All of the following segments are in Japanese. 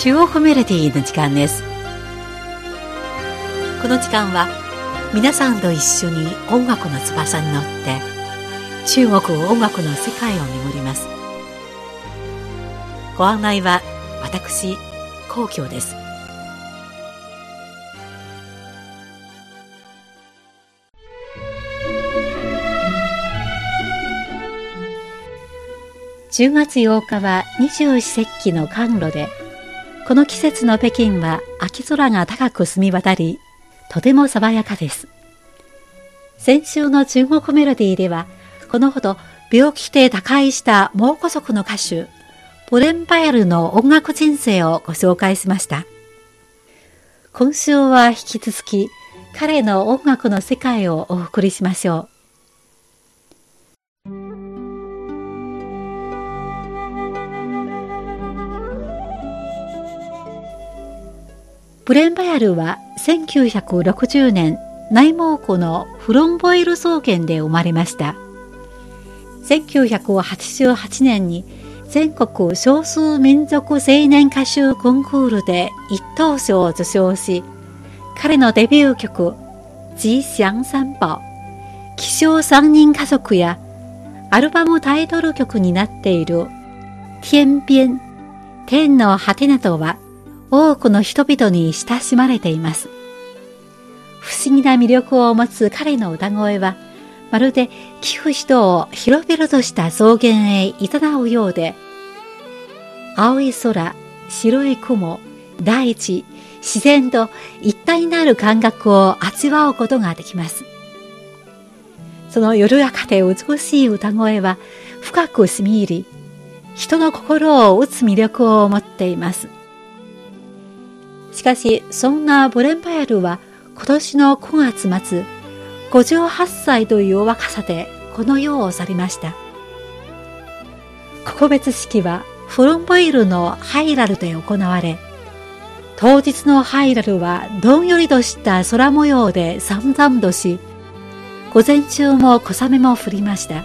中央コミュニティの時間です。この時間は皆さんと一緒に音楽の翼に乗って中国音楽の世界を巡ります。ご案内は私皇居です。10月8日は二十四節気の寒露でこの季節の北京は秋空が高く澄み渡り、とても爽やかです。先週の中国メロディーでは、このほど病気で他界した蒙古族の歌手、ブレンパエルの音楽人生をご紹介しました。今週は引き続き、彼の音楽の世界をお送りしましょう。ブレンバヤルは1960年内蒙古のフロンボイル草原で生まれました。1988年に全国少数民族青年歌手コンクールで一等賞を受賞し、彼のデビュー曲、吉祥三宝、気象三人家族やアルバムタイトル曲になっている天边、天の果てなどは多くの人々に親しまれています。不思議な魅力を持つ彼の歌声は、まるで聞く人を広々とした草原へいざなうようで、青い空、白い雲、大地、自然と一体になる感覚を味わうことができます。その緩やかで美しい歌声は深く染み入り、人の心を打つ魅力を持っています。しかし、そんなブレンパエルは今年の9月末、58歳という若さでこの世を去りました。告別式はフロンボイルのハイラルで行われ、当日のハイラルはどんよりとした空模様で散々とし、午前中も小雨も降りました。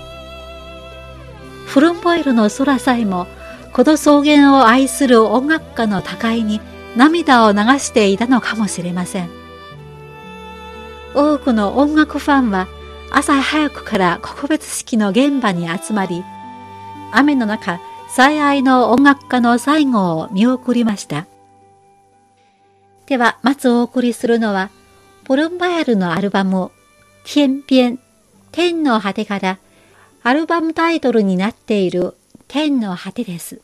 フロンボイルの空さえも、この草原を愛する音楽家の高いに涙を流していたのかもしれません。多くの音楽ファンは朝早くから告別式の現場に集まり、雨の中、最愛の音楽家の最後を見送りました。では、まずお送りするのは、ポルンバヤルのアルバム、天边、天の果てから、アルバムタイトルになっている天の果てです。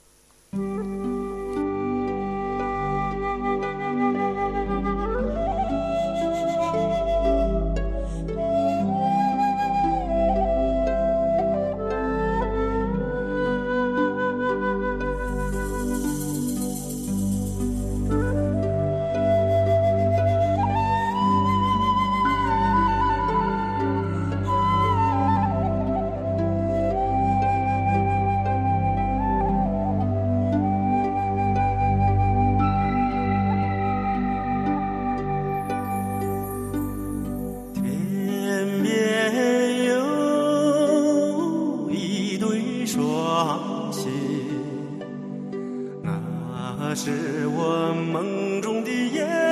放弃。那是我梦中的眼。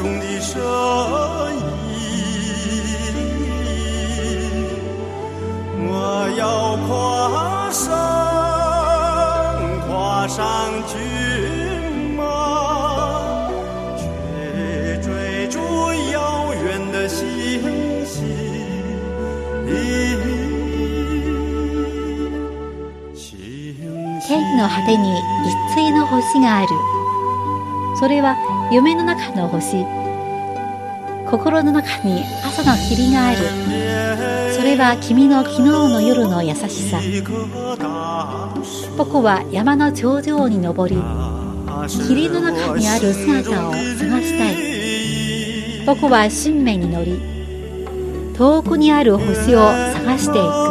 天の果てに一対の星がある。それは夢の中の星。心の中に朝の霧がある。それは君の昨日の夜の優しさ僕は山の頂上に登り霧の中にある姿を探したい僕は新芽に乗り遠くにある星を探していく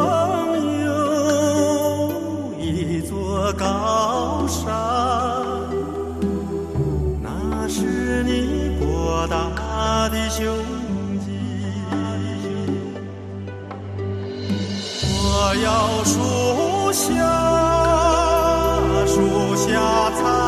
小树下，树下藏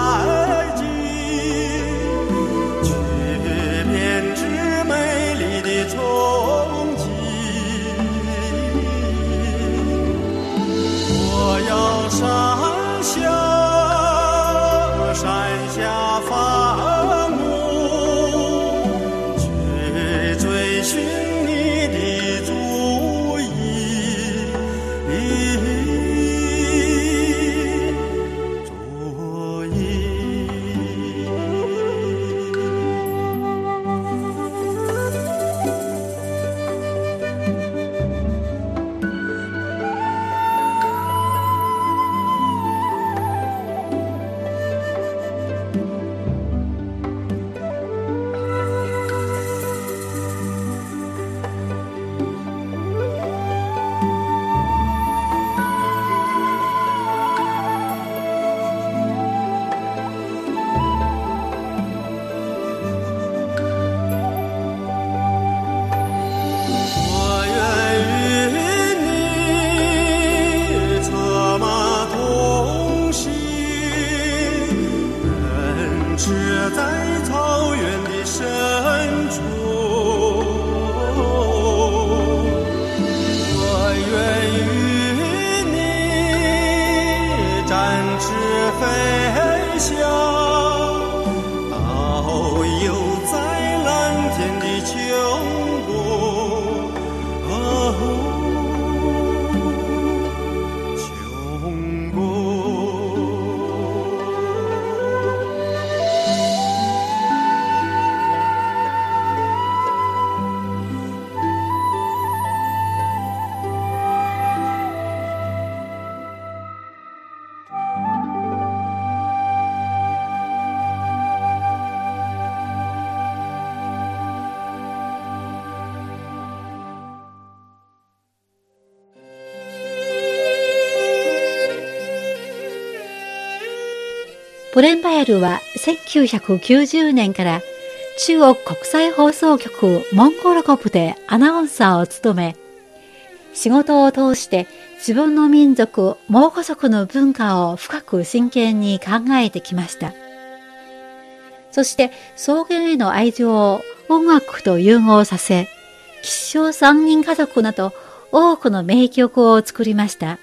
ブレンバヤルは1990年から中国国際放送局モンゴル国でアナウンサーを務め、仕事を通して自分の民族、蒙古族の文化を深く真剣に考えてきました。そして草原への愛情を音楽と融合させ、吉祥三人家族など多くの名曲を作りました。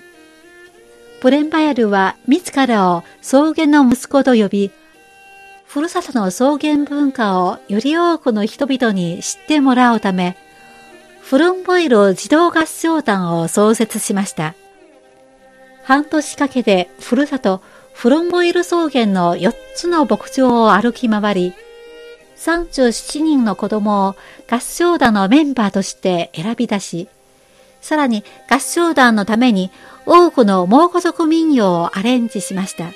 ブレンバヤルは自らを草原の息子と呼び、ふるさとの草原文化をより多くの人々に知ってもらうため、フルンボイル児童合唱団を創設しました。半年かけてふるさとフルンボイル草原の4つの牧場を歩き回り、37人の子供を合唱団のメンバーとして選び出し、さらに合唱団のために多くの蒙古族民謡をアレンジしました。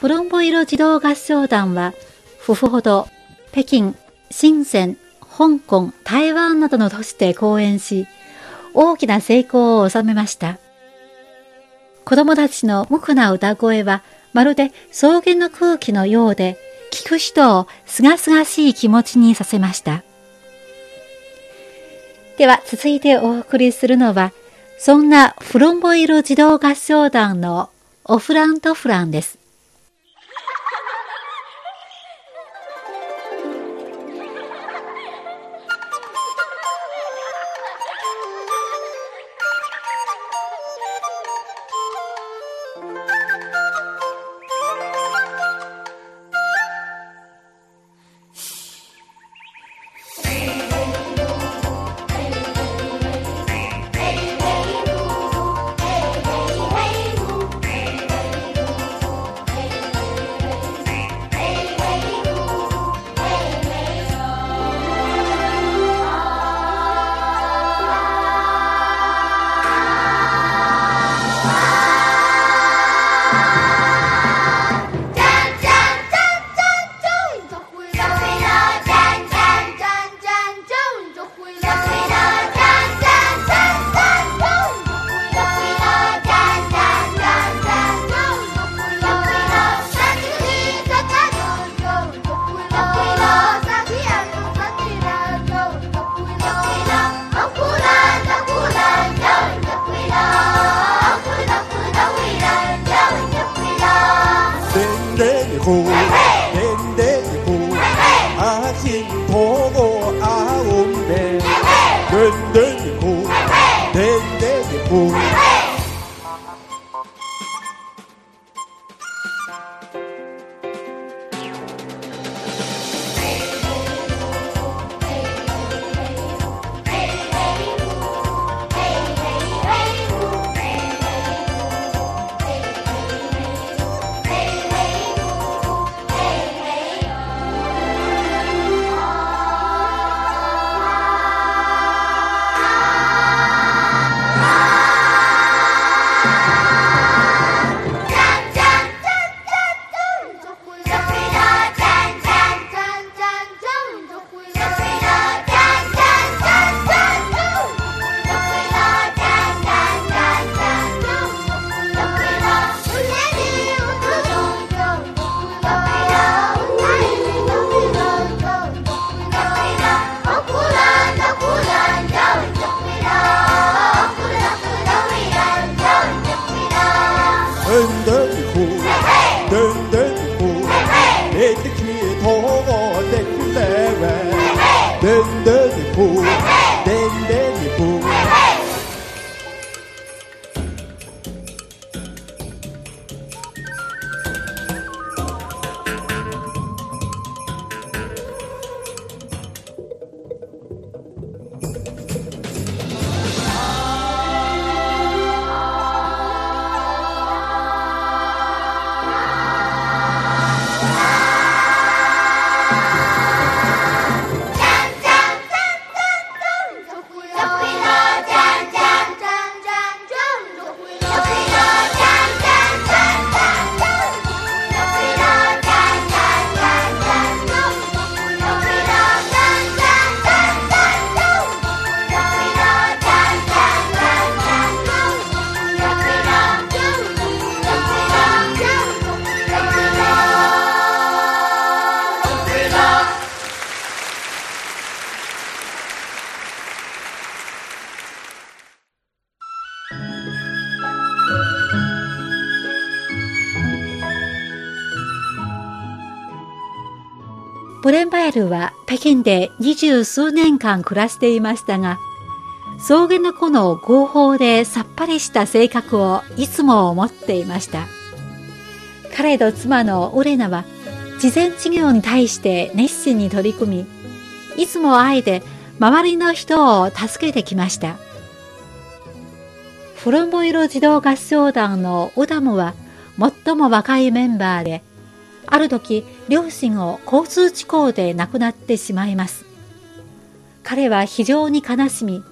フルンボイル児童合唱団は、フフホド、北京、深セン、香港、台湾などの都市で公演し、大きな成功を収めました。子供たちの無垢な歌声は、まるで草原の空気のようで、聞く人をすがすがしい気持ちにさせました。では、続いてお送りするのは、そんなフロンボイル児童合唱団のオフラントフランです。den den ho, den. バエルは北京で二十数年間暮らしていましたが、草原の子の合法でさっぱりした性格をいつも持っていました。彼と妻のオレナは、事前事業に対して熱心に取り組み、いつも愛で周りの人を助けてきました。フロンボイロ児童合唱団のオダムは最も若いメンバーで、ある時、両親を交通事故で亡くなってしまいます。彼は非常に悲しみ、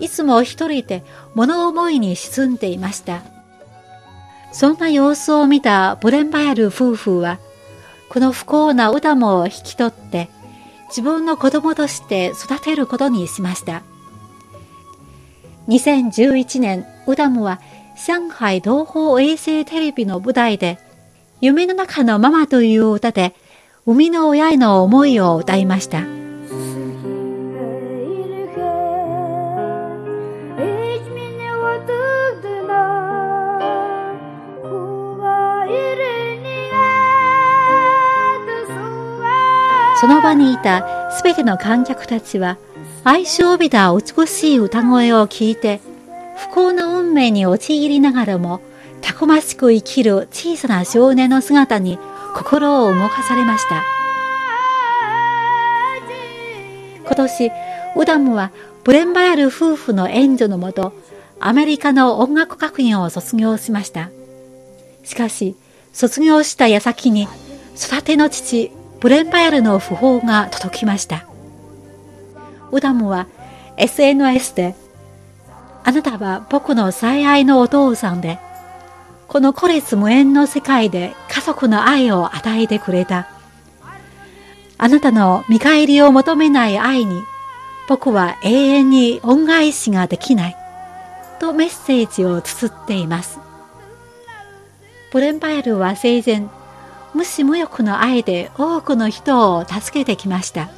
いつも一人で物思いに沈んでいました。そんな様子を見たブレンバヤル夫婦は、この不幸なウダムを引き取って、自分の子供として育てることにしました。2011年、ウダムは上海同胞衛星テレビの舞台で夢の中のママという歌で、生みの親への思いを歌いました。その場にいたすべての観客たちは、愛しを帯びた美しい歌声を聞いて、不幸な運命に陥りながらも、たくましく生きる小さな少年の姿に心を動かされました。今年、ウダムはブレンバヤル夫婦の援助のもと、アメリカの音楽学院を卒業しました。しかし、卒業した矢先に、育ての父、ブレンバヤルの訃報が届きました。ウダムは SNS で、あなたは僕の最愛のお父さんで、この孤立無縁の世界で家族の愛を与えてくれた。あなたの見返りを求めない愛に僕は永遠に恩返しができない。とメッセージを綴っています。ブレンバイルは生前、無視無欲の愛で多くの人を助けてきました。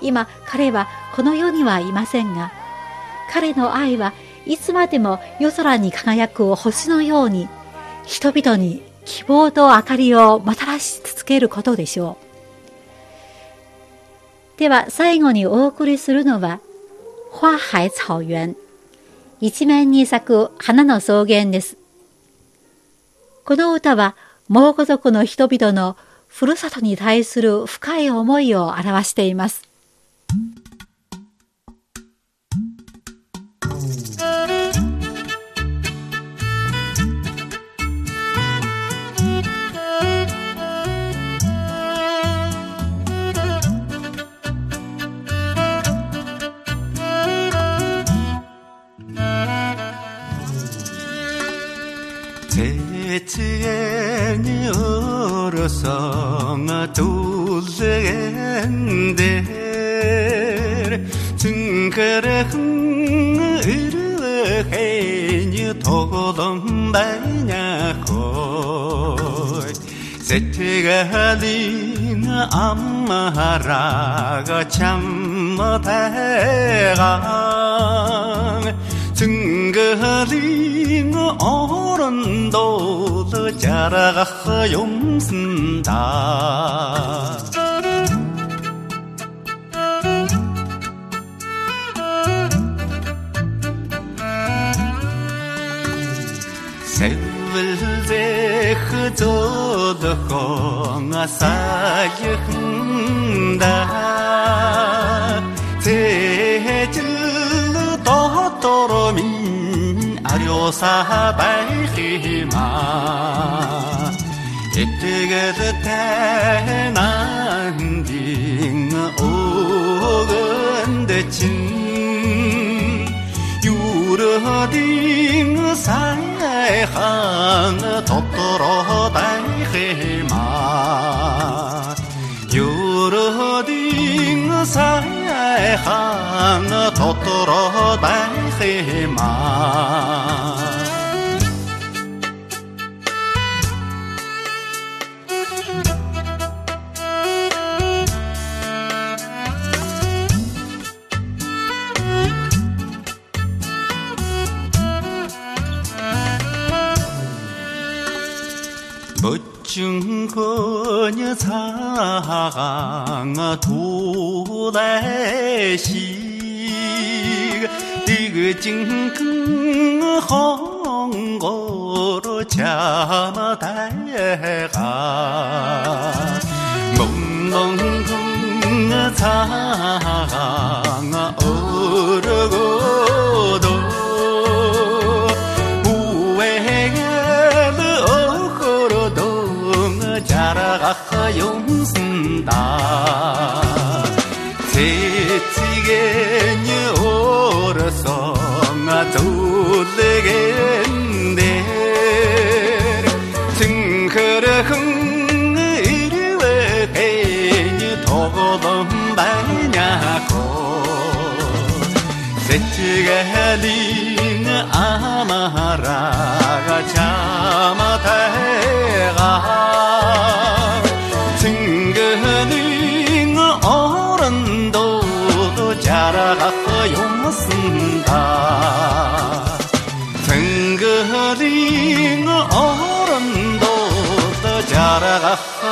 今彼はこの世にはいませんが、彼の愛はいつまでも夜空に輝く星のように人々に希望と明かりをもたらし続けることでしょう。では最後にお送りするのは、花海草原、一面に咲く花の草原です。この歌は、蒙古族の人々のふるさとに対する深い思いを表しています。Sanga tulzender Tsunkarang irlahenyi togodam banya koy Setgalin amharaga oh, chamma tegang Tsungalin gun do le jara ga kha yum sin da se vil de khu do de ko nga sa ye da te he chil do to ro min 有啥办？黑马，这个是天南的欧根的金，有罗的赛罕，托托罗带黑马，有罗的赛罕，托托罗带黑马。Xa hàng thu, đại sĩ đi với 苍那个年，村口的风儿一吹，太阳照得白伢子。这里的路啊，马拉。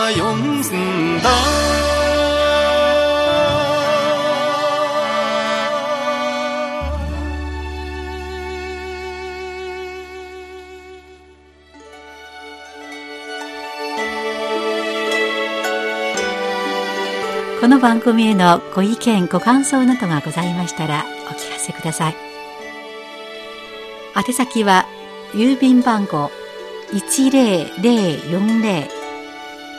na 다この番組へのご意見ご感想などがございましたらお聞かせください。宛先は郵便番号1004零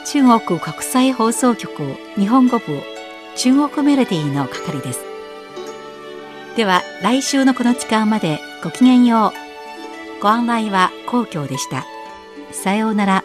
中国国際放送局日本語部中国メロディーの係です。では来週のこの時間までごきげんよう。ご案内は皇居でした。さようなら。